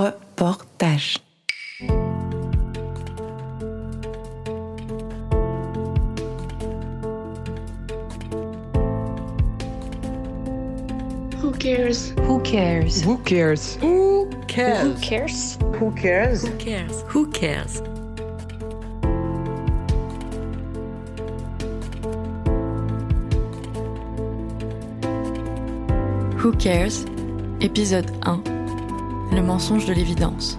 reportage. Who cares? Who cares? Who cares? Who cares? Who cares? Who cares? Who cares? Who cares? Who cares? Épisode 1. Le mensonge de l'évidence.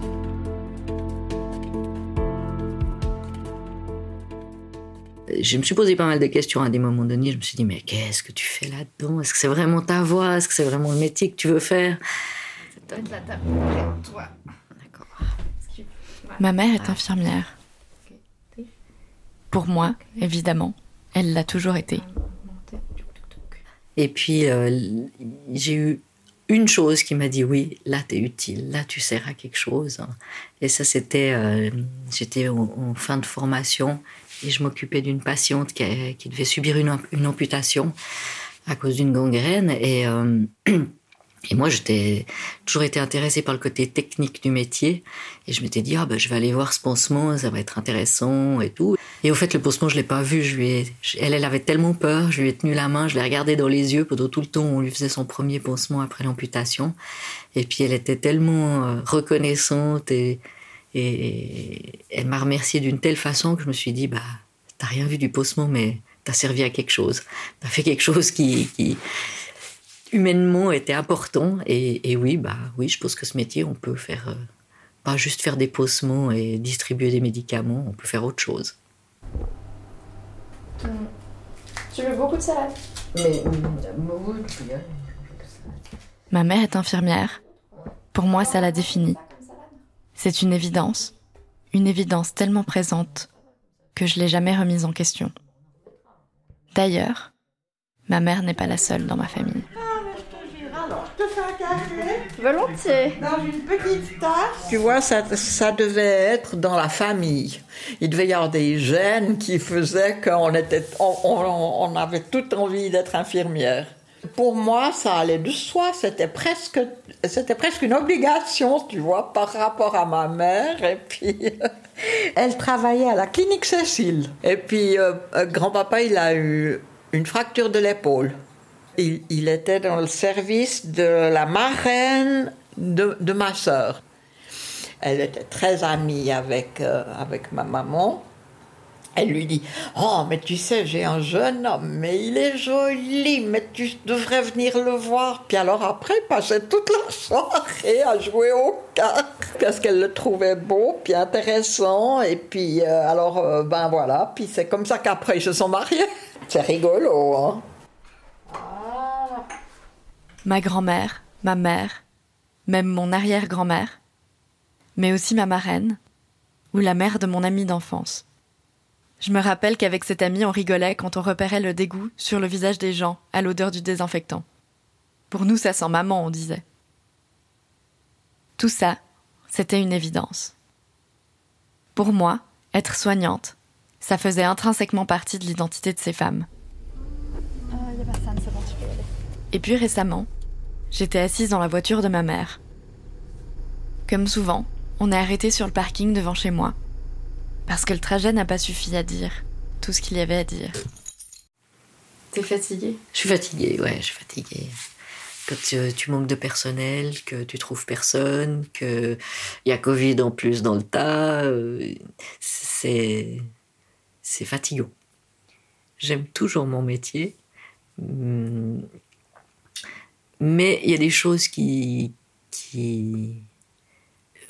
je me suis posé pas mal de questions à des moments donnés. Je me suis dit, mais qu'est-ce que tu fais là-dedans? Est-ce que c'est vraiment ta voix? Est-ce que c'est vraiment le métier que tu veux faire? Peut-être la table près de toi. D'accord. Ma mère est infirmière. Pour moi, évidemment, elle l'a toujours été. Et puis, euh, j'ai eu une chose qui m'a dit, oui, là, tu es utile, là, tu sers à quelque chose. Et ça, c'était, euh, j'étais en, fin de formation et je m'occupais d'une patiente qui, qui, devait subir une, amputation à cause d'une gangrène. Et, euh, et moi, j'étais toujours été intéressée par le côté technique du métier. Et je m'étais dit, ah ben, je vais aller voir ce pansement, ça va être intéressant et tout. Et au fait, le pansement, je l'ai pas vu. Je lui elle, elle avait tellement peur. Je lui ai tenu la main, je l'ai regardée dans les yeux pendant tout le temps où on lui faisait son premier pansement après l'amputation. Et puis, elle était tellement euh, reconnaissante et, elle m'a remercié d'une telle façon que je me suis dit, bah, t'as rien vu du pansement, mais t'as servi à quelque chose. T'as fait quelque chose qui, humainement était important. Et, oui, bah, oui, je pense que ce métier, on peut faire, euh, pas juste faire des pansements et distribuer des médicaments, on peut faire autre chose. Mmh. Tu veux beaucoup de salade Mais, Ma mère est infirmière. Pour moi, ça la définit. C'est une évidence, une évidence tellement présente que je l'ai jamais remise en question. D'ailleurs, ma mère n'est pas la seule dans ma famille. Alors, je te fais un café Volontiers. dans une petite tasse. Tu vois, ça, ça devait être dans la famille. Il devait y avoir des gènes qui faisaient qu'on était, on, on, on avait toute envie d'être infirmière. Pour moi, ça allait de soi. C'était presque, c'était presque une obligation, tu vois, par rapport à ma mère. Et puis, elle travaillait à la clinique Cécile. Et puis, euh, grand-papa, il a eu une fracture de l'épaule. Il, était dans le service de la marraine de, ma sœur. Elle était très amie avec, euh, avec ma maman. Elle lui dit Oh, mais tu sais, j'ai un jeune homme, mais il est joli, mais tu devrais venir le voir. Puis alors après, il passait toute la soirée à jouer au cartes parce qu'elle le trouvait beau, puis intéressant. Et puis, euh, alors, euh, ben voilà. Puis c'est comme ça qu'après, ils se sont mariés. C'est rigolo, hein. Ma grand-mère, ma mère, même mon arrière-grand-mère, mais aussi ma marraine, ou la mère de mon ami d'enfance. Je me rappelle qu'avec cette amie, on rigolait quand on repérait le dégoût sur le visage des gens à l'odeur du désinfectant. Pour nous, ça sent maman, on disait. Tout ça, c'était une évidence. Pour moi, être soignante, ça faisait intrinsèquement partie de l'identité de ces femmes. Et puis récemment, j'étais assise dans la voiture de ma mère. Comme souvent, on est arrêté sur le parking devant chez moi parce que le trajet n'a pas suffi à dire tout ce qu'il y avait à dire. T'es fatiguée? Je suis fatiguée, ouais, je suis fatiguée. Quand tu, tu, manques de personnel, que tu trouves personne, qu'il y a Covid en plus dans le tas, euh, c'est, c'est fatigant. J'aime toujours mon métier, mais il y a des choses qui, qui...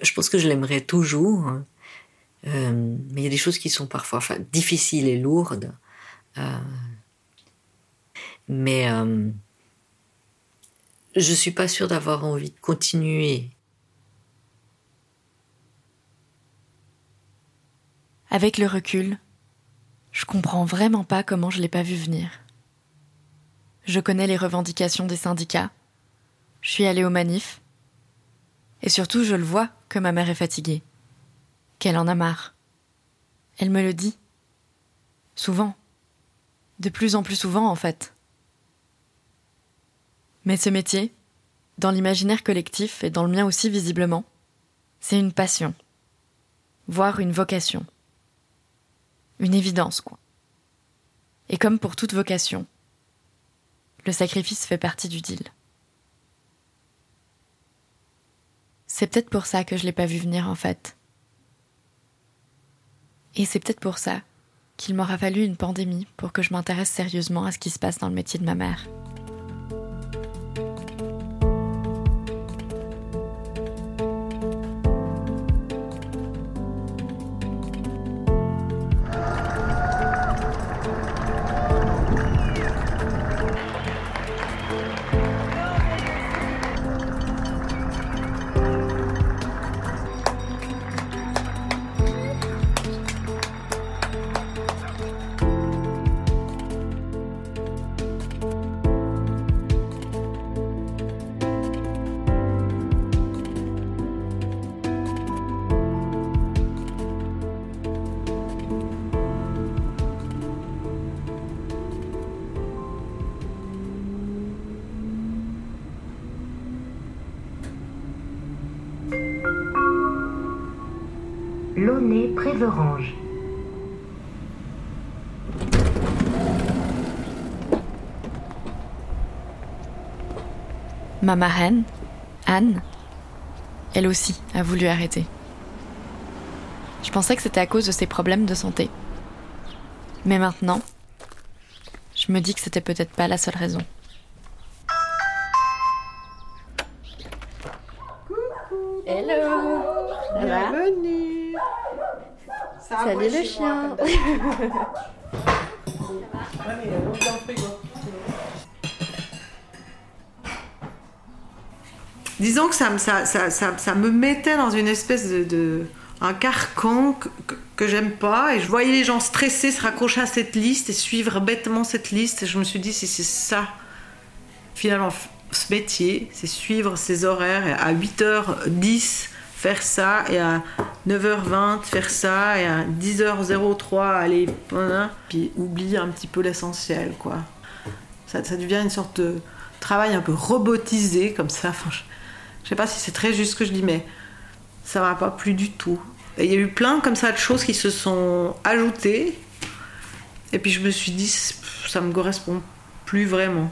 Je pense que je l'aimerais toujours, hein. Euh, mais il y a des choses qui sont parfois difficiles et lourdes. Euh, mais euh, je suis pas sûre d'avoir envie de continuer. Avec le recul, je comprends vraiment pas comment je l'ai pas vu venir. Je connais les revendications des syndicats. Je suis allée aux manifs. Et surtout, je le vois que ma mère est fatiguée qu'elle en a marre. Elle me le dit. Souvent. De plus en plus souvent, en fait. Mais ce métier, dans l'imaginaire collectif et dans le mien aussi visiblement, C'est une passion, voire une vocation. Une évidence, quoi. Et comme pour toute vocation, le sacrifice fait partie du deal. C'est peut-être pour ça que je l'ai pas vu venir en fait. Et c'est peut-être pour ça qu'il m'aura fallu une pandémie pour que je m'intéresse sérieusement à ce qui se passe dans le métier de ma mère. Ma marraine, Anne, elle aussi a voulu arrêter. Je pensais que c'était à cause de ses problèmes de santé. Mais maintenant, je me dis que c'était peut-être pas la seule raison. Salut le chien. Disons que ça, me- ça, ça, ça, ça me mettait dans une espèce de, de- un carcan que, que, que j'aime pas et je voyais les gens stressés se raccrocher à cette liste et suivre bêtement cette liste et je me suis dit si c'est ça finalement ce métier c'est suivre ses horaires et à 8h10 faire ça et à 9h20 faire ça et à 10h03 aller puis oublier un petit peu l'essentiel quoi. Ça, devient une sorte de travail un peu robotisé comme ça. Je, je sais pas si c'est très juste ce que je dis mais ça m'a pas plu du tout. Il y a eu plein comme ça de choses qui se sont ajoutées. Et puis je me suis dit ça me correspond plus vraiment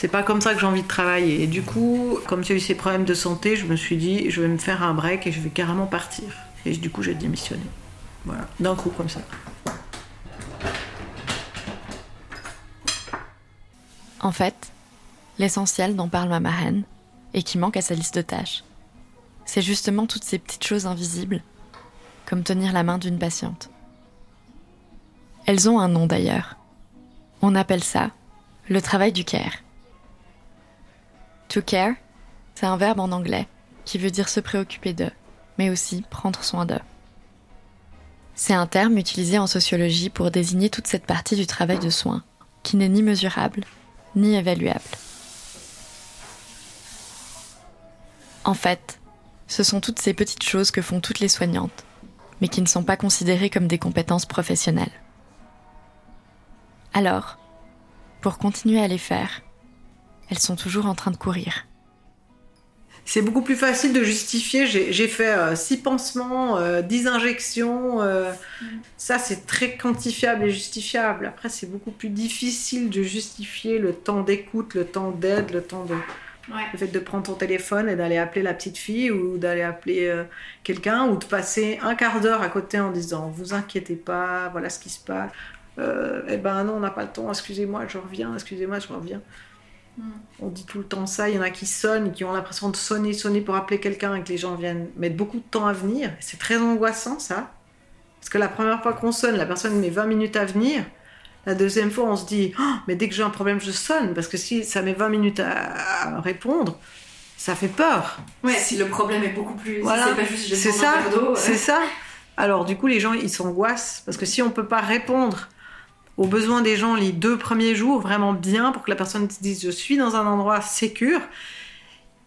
c'est pas comme ça que j'ai envie de travailler et du coup comme j'ai eu ces problèmes de santé je me suis dit je vais me faire un break et je vais carrément partir et du coup j'ai démissionné voilà d'un coup comme ça En fait, l'essentiel dont parle ma marraine, et qui manque à sa liste de tâches, c'est justement toutes ces petites choses invisibles, comme tenir la main d'une patiente. Elles ont un nom d'ailleurs. On appelle ça le travail du care. To care, c'est un verbe en anglais qui veut dire se préoccuper d'eux, mais aussi prendre soin d'eux. C'est un terme utilisé en sociologie pour désigner toute cette partie du travail de soin, qui n'est ni mesurable, ni évaluable. En fait, ce sont toutes ces petites choses que font toutes les soignantes, mais qui ne sont pas considérées comme des compétences professionnelles. Alors, pour continuer à les faire, elles sont toujours en train de courir. C'est beaucoup plus facile de justifier. J'ai fait 6 pansements, 10 injections. euh, Ça, c'est très quantifiable et justifiable. Après, c'est beaucoup plus difficile de justifier le temps d'écoute, le temps d'aide, le temps de. Le fait de prendre ton téléphone et d'aller appeler la petite fille ou d'aller appeler euh, quelqu'un ou de passer un quart d'heure à côté en disant Vous inquiétez pas, voilà ce qui se passe. Euh, eh ben non, on n'a pas le temps, excusez-moi, je reviens, excusez-moi, je reviens. On dit tout le temps ça. Il y en a qui sonnent, qui ont l'impression de sonner, sonner pour appeler quelqu'un et que les gens viennent mettre beaucoup de temps à venir. C'est très angoissant, ça. Parce que la première fois qu'on sonne, la personne met 20 minutes à venir. La deuxième fois, on se dit Oh, mais dès que j'ai un problème, je sonne. Parce que si ça met 20 minutes à, à répondre, ça fait peur. Ouais, si le problème est beaucoup plus. Voilà. Si c'est pas juste j'ai C'est besoin ça, c'est ça. Alors du coup, les gens, ils s'angoissent parce que si on peut pas répondre aux besoins des gens les deux premiers jours vraiment bien pour que la personne se dise je suis dans un endroit sécure,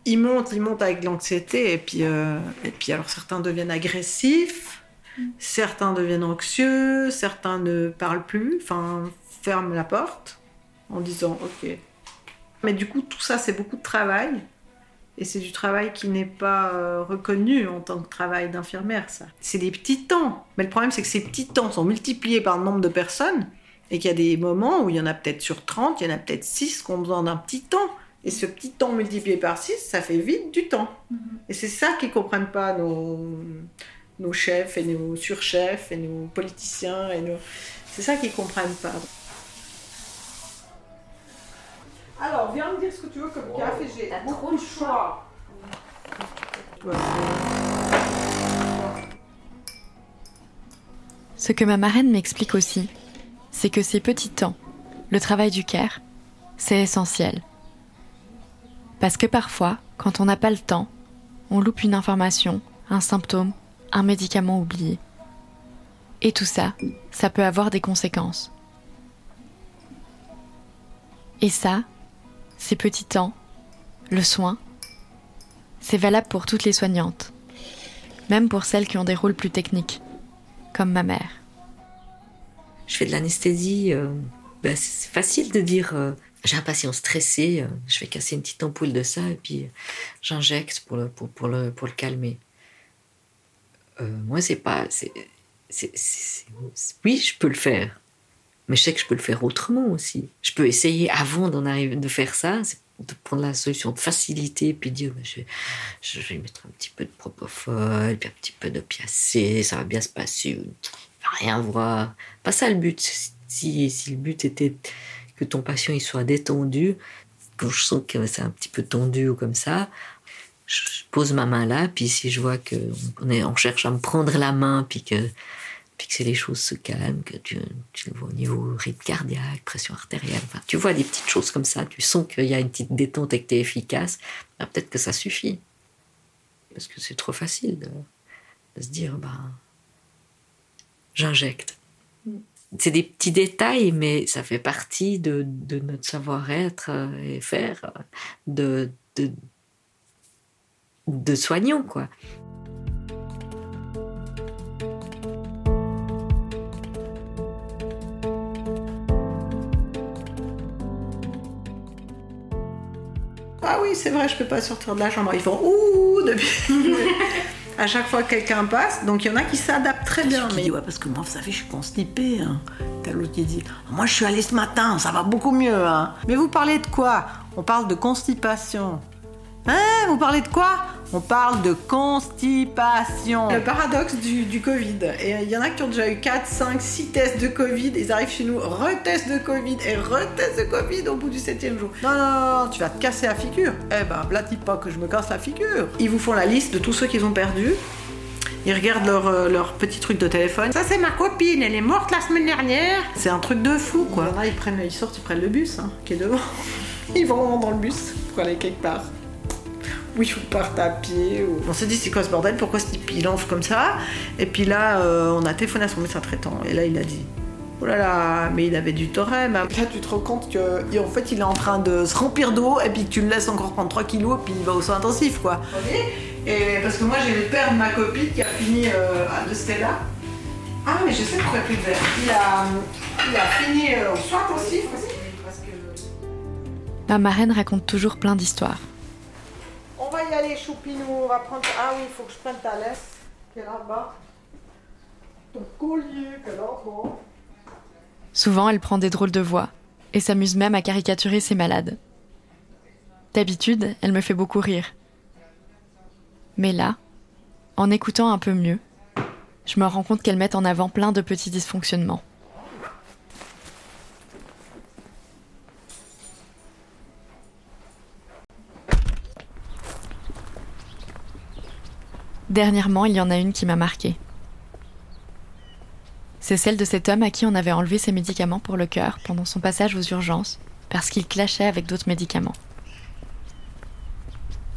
ils montent, ils montent avec l'anxiété et puis euh, et puis alors certains deviennent agressifs, certains deviennent anxieux, certains ne parlent plus, enfin ferment la porte en disant ok. Mais du coup, tout ça, c'est beaucoup de travail. Et c'est du travail qui n'est pas euh, reconnu en tant que travail d'infirmière, ça. C'est des petits temps. Mais le problème, c'est que ces petits temps sont multipliés par le nombre de personnes et qu'il y a des moments où il y en a peut-être sur 30, il y en a peut-être 6 qui ont besoin d'un petit temps. Et ce petit temps multiplié par 6, ça fait vite du temps. Mm-hmm. Et c'est ça qu'ils comprennent pas, nos, nos chefs et nos surchefs et nos politiciens. et nos... C'est ça qu'ils comprennent pas. Alors, viens me dire ce que tu veux comme café. J'ai beaucoup de choix. Ce que ma marraine m'explique aussi, c'est que ces petits temps, le travail du care, c'est essentiel. Parce que parfois, quand on n'a pas le temps, on loupe une information, un symptôme, un médicament oublié. Et tout ça, ça peut avoir des conséquences. Et ça, ces petits temps, le soin, c'est valable pour toutes les soignantes, même pour celles qui ont des rôles plus techniques, comme ma mère. Je fais de l'anesthésie, euh, ben, c'est facile de dire euh, j'ai un patient stressé, euh, je vais casser une petite ampoule de ça et puis j'injecte pour le, pour, le, pour le calmer. moi, c'est pas. oui, je peux le faire. Mais je sais que je peux le faire autrement aussi. Je peux essayer avant d'en arriver, de faire ça, de prendre la solution de facilité, puis dire je, je, vais mettre un petit peu de propofol, puis un petit peu d'opiacé, ça va bien se passer, rien voir. Pas ça le but. Si, si le but était que ton patient il soit détendu, quand je sens que c'est un petit peu tendu ou comme ça, je pose ma main là, puis si je vois qu'on on cherche à me prendre la main, puis que que les choses se calment, que tu, le vois au niveau rythme cardiaque, pression artérielle, tu vois des petites choses comme ça, tu sens qu'il y a une petite détente et que tu es efficace, ben, peut-être que ça suffit. Parce que c'est trop facile de, se dire, ben, j'injecte. C'est des petits détails, mais ça fait partie de, notre savoir-être et faire de, de, de soignants, quoi. Ah oui, c'est vrai, je peux pas sortir de la chambre. Ils font ouh depuis. à chaque fois que quelqu'un passe, donc il y en a qui s'adaptent très bien. Mais ouais, parce que moi, vous savez, je suis constipée. Hein. T'as l'autre qui dit Moi, je suis allée ce matin, ça va beaucoup mieux. Hein. Mais vous parlez de quoi? On parle de constipation. Hein? Vous parlez de quoi? On parle de constipation. Le paradoxe du, Covid. Et il y en a qui ont déjà eu 4, 5, 6 tests de Covid. Ils arrivent chez nous, retest de Covid et retest de Covid au bout du 7 jour. Non, non, non, tu vas te casser la figure. Eh ben, blatis pas que je me casse la figure. Ils vous font la liste de tous ceux qu'ils ont perdus. Ils regardent leur, euh, leur, petit truc de téléphone. Ça, c'est ma copine, elle est morte la semaine dernière. C'est un truc de fou, quoi. ils, prennent, ils sortent, ils prennent le bus hein, qui est devant. Ils vont dans le bus pour aller quelque part oui, je parte à pied. On s'est dit, c'est quoi ce bordel? Pourquoi ce type il lance comme ça? Et puis là, euh, on a téléphoné à son médecin traitant. Et là, il a dit, oh là là, mais il avait du thorème. Là, tu te rends compte qu'en fait, il est en train de se remplir d'eau et puis tu le laisses encore prendre 3 kilos et puis il va au soin intensif, quoi. Et parce que moi, j'ai le père de ma copine qui a fini euh, à de Stella. Ah, mais je sais pourquoi il a plus de verre. Il a, il a fini euh, au soin intensif aussi. Ma marraine raconte toujours plein d'histoires Souvent, elle prend des drôles de voix et s'amuse même à caricaturer ses malades. D'habitude, elle me fait beaucoup rire. Mais là, en écoutant un peu mieux, je me rends compte qu'elle met en avant plein de petits dysfonctionnements. Dernièrement, il y en a une qui m'a marquée. C'est celle de cet homme à qui on avait enlevé ses médicaments pour le cœur pendant son passage aux urgences parce qu'il clashait avec d'autres médicaments.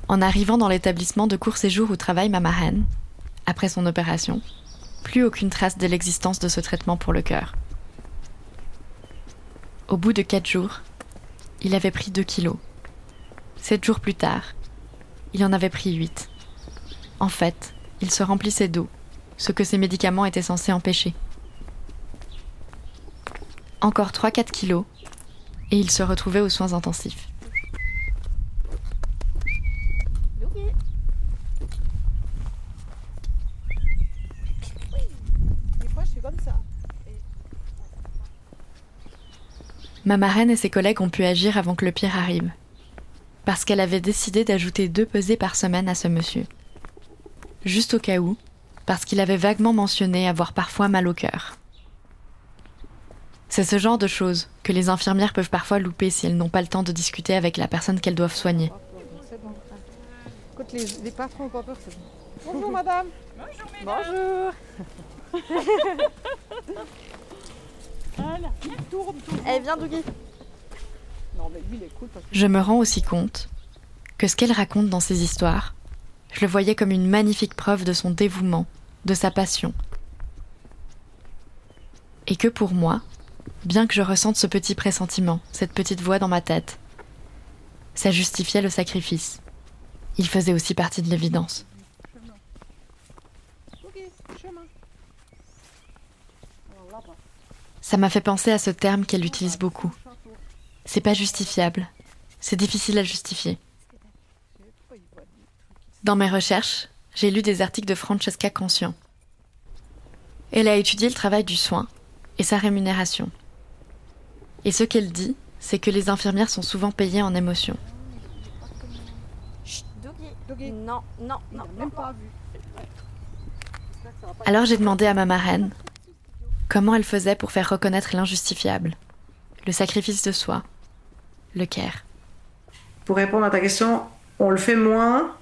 En arrivant dans l'établissement de court séjour où travaille ma après son opération, plus aucune trace de l'existence de ce traitement pour le cœur. Au bout de quatre jours, il avait pris 2 kilos. Sept jours plus tard, il en avait pris 8. En fait, il se remplissait d'eau, ce que ces médicaments étaient censés empêcher. Encore 3-4 kilos, et il se retrouvait aux soins intensifs. Ma marraine et ses collègues ont pu agir avant que le pire arrive, parce qu'elle avait décidé d'ajouter deux pesées par semaine à ce monsieur. Juste au cas où, parce qu'il avait vaguement mentionné avoir parfois mal au cœur. C'est ce genre de choses que les infirmières peuvent parfois louper si elles n'ont pas le temps de discuter avec la personne qu'elles doivent soigner. Bonjour madame. Bonjour. Eh, viens, Dougie. Je me rends aussi compte que ce qu'elle raconte dans ces histoires, je le voyais comme une magnifique preuve de son dévouement, de sa passion. Et que pour moi, bien que je ressente ce petit pressentiment, cette petite voix dans ma tête, ça justifiait le sacrifice. Il faisait aussi partie de l'évidence. Ça m'a fait penser à ce terme qu'elle utilise beaucoup. C'est pas justifiable. C'est difficile à justifier. Dans mes recherches, j'ai lu des articles de Francesca Conscient. Elle a étudié le travail du soin et sa rémunération. Et ce qu'elle dit, c'est que les infirmières sont souvent payées en émotion. Non, non, non. Même pas Alors j'ai demandé à ma marraine comment elle faisait pour faire reconnaître l'injustifiable, le sacrifice de soi, le care. Pour répondre à ta question, on le fait moins,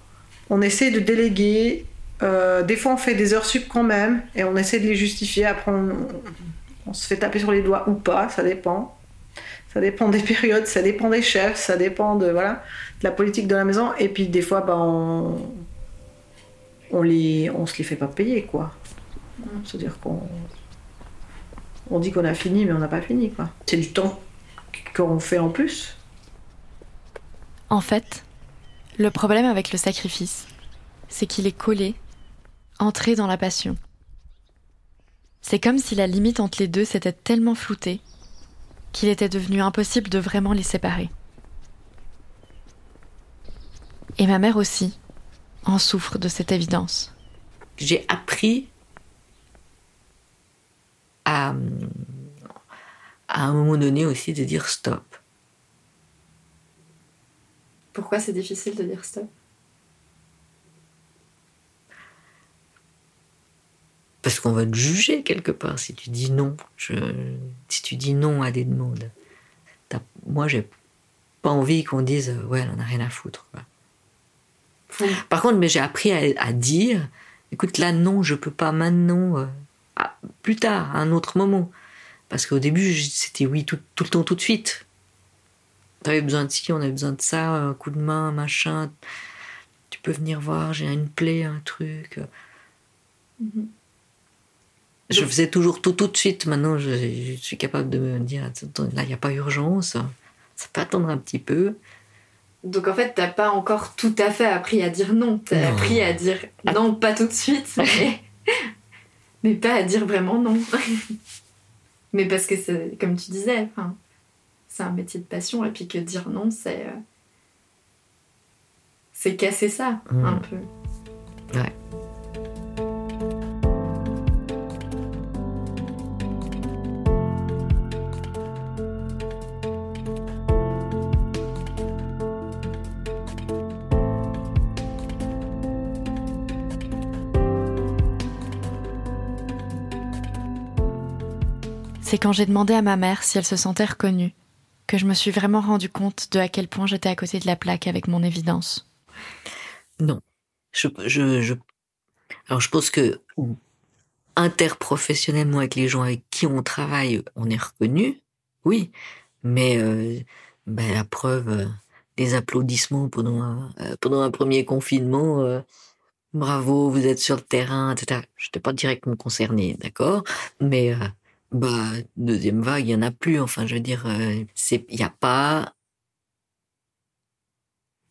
on essaie de déléguer. euh, des fois, on fait des heures sup quand même et on essaie de les justifier. Après, on, se fait taper sur les doigts ou pas, ça dépend. Ça dépend des périodes, ça dépend des chefs, ça dépend de, voilà, la politique de la maison. Et puis, des fois, bah, on, on, on se les fait pas payer, quoi. C'est-à-dire qu'on on dit qu'on a fini, mais on n'a pas fini, quoi. C'est du temps qu'on fait en plus. En fait, le problème avec le sacrifice, c'est qu'il est collé, entré dans la passion. C'est comme si la limite entre les deux s'était tellement floutée qu'il était devenu impossible de vraiment les séparer. Et ma mère aussi en souffre de cette évidence. J'ai appris à, à un moment donné aussi de dire stop. Pourquoi c'est difficile de dire stop? Parce qu'on va te juger quelque part si tu dis non. Je, si tu dis non à des demandes. Moi, j'ai pas envie qu'on dise euh, ouais, on n'a rien à foutre. quoi. Par contre, mais j'ai appris à, à dire écoute, là, non, je peux pas maintenant. euh, plus tard, à un autre moment. Parce qu'au début, c'était oui tout, tout le temps, tout de suite. T'avais besoin de ci, on avait besoin de ça, un coup de main, machin. Tu peux venir voir, j'ai une plaie, un truc. Je faisais toujours tout tout de suite. Maintenant, je, je suis capable de me dire Attends, là, il n'y a pas urgence. Ça peut attendre un petit peu. Donc en fait, t'as pas encore tout à fait appris à dire non. T'as appris à dire non, pas tout de suite, mais, mais pas à dire vraiment non. mais parce que c'est, comme tu disais, enfin, c'est un métier de passion et puis que dire non, c'est. euh, c'est casser ça, Mm. un peu. Ouais. C'est quand j'ai demandé à ma mère si elle se sentait reconnue que je me suis vraiment rendu compte de à quel point j'étais à côté de la plaque avec mon évidence. Non. Je, je. Alors, je pense que interprofessionnellement, avec les gens avec qui on travaille, on est reconnu, oui. Mais euh, ben, la preuve, euh, des applaudissements pendant un, euh, pendant un premier confinement, euh, bravo, vous êtes sur le terrain, etc. Je n'étais pas directement concerné, d'accord Mais euh, bah, deuxième vague, il y en a plus. Enfin, je veux dire, euh, c'est, il n'y a pas,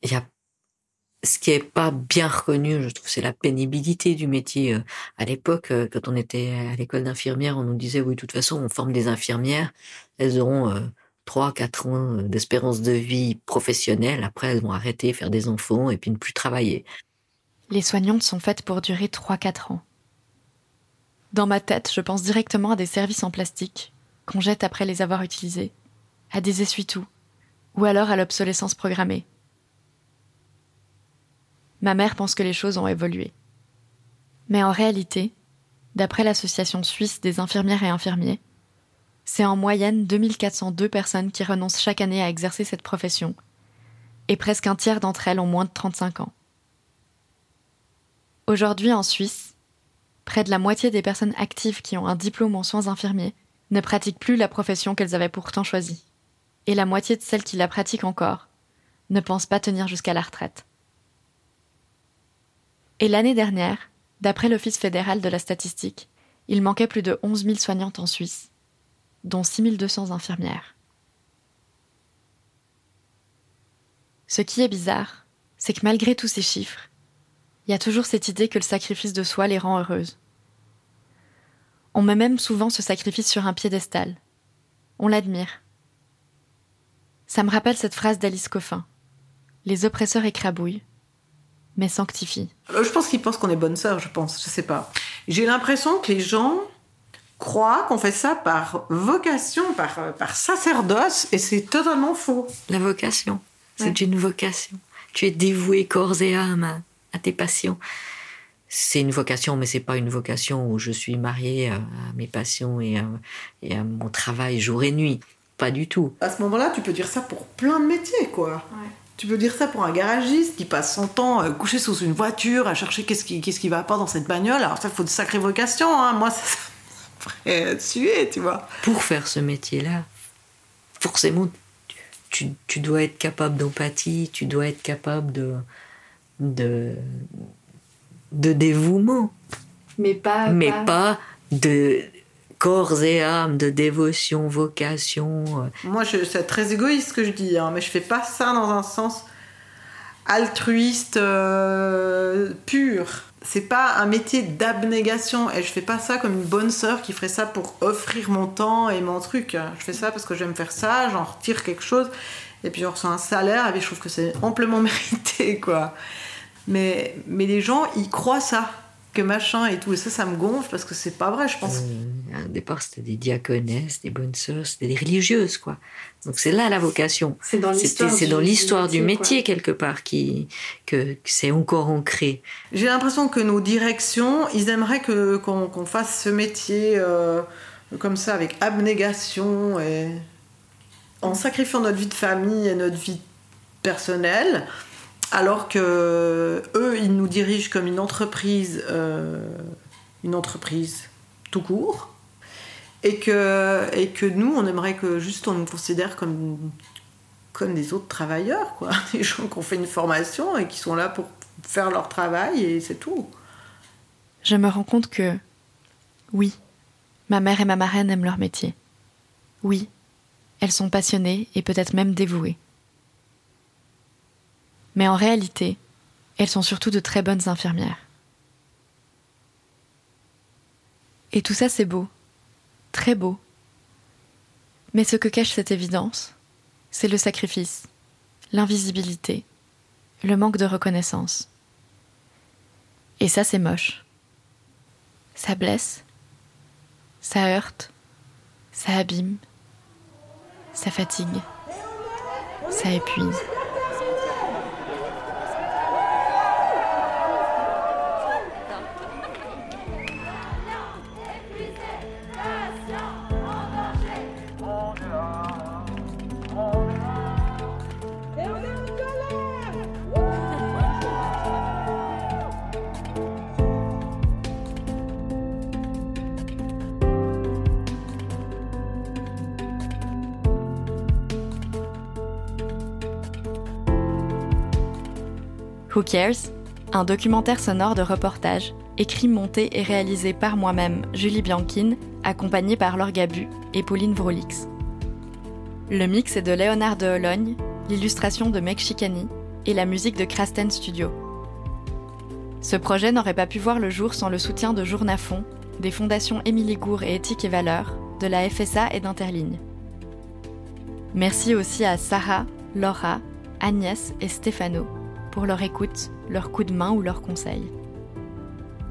y a ce qui est pas bien reconnu, je trouve, c'est la pénibilité du métier. Euh, À l'époque, euh, quand on était à l'école d'infirmière, on nous disait, oui, de toute façon, on forme des infirmières, elles auront trois, quatre ans d'espérance de vie professionnelle. Après, elles vont arrêter, faire des enfants et puis ne plus travailler. Les soignantes sont faites pour durer 3-4 ans. Dans ma tête, je pense directement à des services en plastique qu'on jette après les avoir utilisés, à des essuie-tout, ou alors à l'obsolescence programmée. Ma mère pense que les choses ont évolué. Mais en réalité, d'après l'Association suisse des infirmières et infirmiers, c'est en moyenne 2402 personnes qui renoncent chaque année à exercer cette profession, et presque un tiers d'entre elles ont moins de 35 ans. Aujourd'hui en Suisse, près de la moitié des personnes actives qui ont un diplôme en soins infirmiers ne pratiquent plus la profession qu'elles avaient pourtant choisie, et la moitié de celles qui la pratiquent encore ne pensent pas tenir jusqu'à la retraite. Et l'année dernière, d'après l'Office fédéral de la statistique, il manquait plus de 11 000 soignantes en Suisse, dont 6 200 infirmières. Ce qui est bizarre, c'est que malgré tous ces chiffres, il y a toujours cette idée que le sacrifice de soi les rend heureuses. On met même souvent ce sacrifice sur un piédestal. On l'admire. Ça me rappelle cette phrase d'Alice Coffin. Les oppresseurs écrabouillent, mais sanctifient. Euh, Je pense qu'ils pensent qu'on est bonne sœur, je pense, je sais pas. J'ai l'impression que les gens croient qu'on fait ça par vocation, par, euh, par sacerdoce, et c'est totalement faux. La vocation, c'est Ouais. une vocation. Tu es dévoué corps et âme à, tes passions. C'est une vocation, mais c'est pas une vocation où je suis mariée à, à mes passions et à, et à mon travail jour et nuit. Pas du tout. À ce moment-là, tu peux dire ça pour plein de métiers, quoi. Tu peux dire ça pour un garagiste qui passe son temps euh, couché sous une voiture à chercher qu'est-ce qui, qu'est-ce qui va pas dans cette bagnole. Alors ça, il faut de sacrées vocations. Hein. Moi, ça, ça me ferait tuer, tu vois. Pour faire ce métier-là, forcément, tu, tu dois être capable d'empathie, tu dois être capable de, de, de dévouement. Mais pas. mais pas de corps et âme, de dévotion, vocation. euh. Moi, je- c'est très égoïste ce que je dis, hein, mais je fais pas ça dans un sens altruiste euh, pur. C'est pas un métier d'abnégation et je fais pas ça comme une bonne sœur qui ferait ça pour offrir mon temps et mon truc. Je fais ça parce que j'aime faire ça, j'en retire quelque chose et puis je reçois un salaire et puis je trouve que c'est amplement mérité quoi. Mais, mais les gens, ils croient ça, que machin et tout. Et ça, ça me gonfle parce que c'est pas vrai, je pense. Euh, au départ, c'était des diaconesses, des bonnes sœurs, c'était des religieuses, quoi. Donc c'est là la vocation. C'est dans l'histoire. Du- métier, quoi. quelque part, qui, que, que c'est encore ancré. J'ai l'impression que nos directions, ils aimeraient que, qu'on, qu'on fasse ce métier euh, comme ça, avec abnégation et en sacrifiant notre vie de famille et notre vie personnelle, alors que eux, ils nous dirigent comme une entreprise, euh, une entreprise tout court, et que, nous, on aimerait que juste on nous considère comme comme des autres travailleurs, quoi. Des gens qui ont fait une formation et qui sont là pour faire leur travail et c'est tout. Je me rends compte que, oui, ma mère et ma marraine aiment leur métier. Oui, elles sont passionnées et peut-être même dévouées. Mais en réalité, elles sont surtout de très bonnes infirmières. Et tout ça, c'est beau. Très beau. Mais ce que cache cette évidence, c'est le sacrifice, l'invisibilité, le manque de reconnaissance. Et ça, c'est moche. Ça blesse, ça heurte, ça abîme, ça fatigue, ça épuise. Cares Un documentaire sonore de reportage, écrit, monté et réalisé par moi-même, Julie Bianchine, accompagnée par Laure Gabu et Pauline Vrolix. Le mix est de Léonard de Hologne, l'illustration de Meg Chicani et la musique de Krasten Studio. Ce projet n'aurait pas pu voir le jour sans le soutien de Journafond, des fondations Émilie Gour et Éthique et Valeurs, de la FSA et d'Interligne. Merci aussi à Sarah, Laura, Agnès et Stéphano pour leur écoute, leur coup de main ou leurs conseils.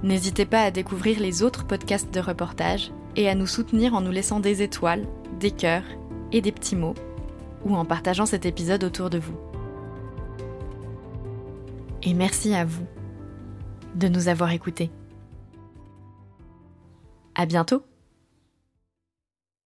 N'hésitez pas à découvrir les autres podcasts de reportage et à nous soutenir en nous laissant des étoiles, des cœurs et des petits mots ou en partageant cet épisode autour de vous. Et merci à vous de nous avoir écoutés. À bientôt!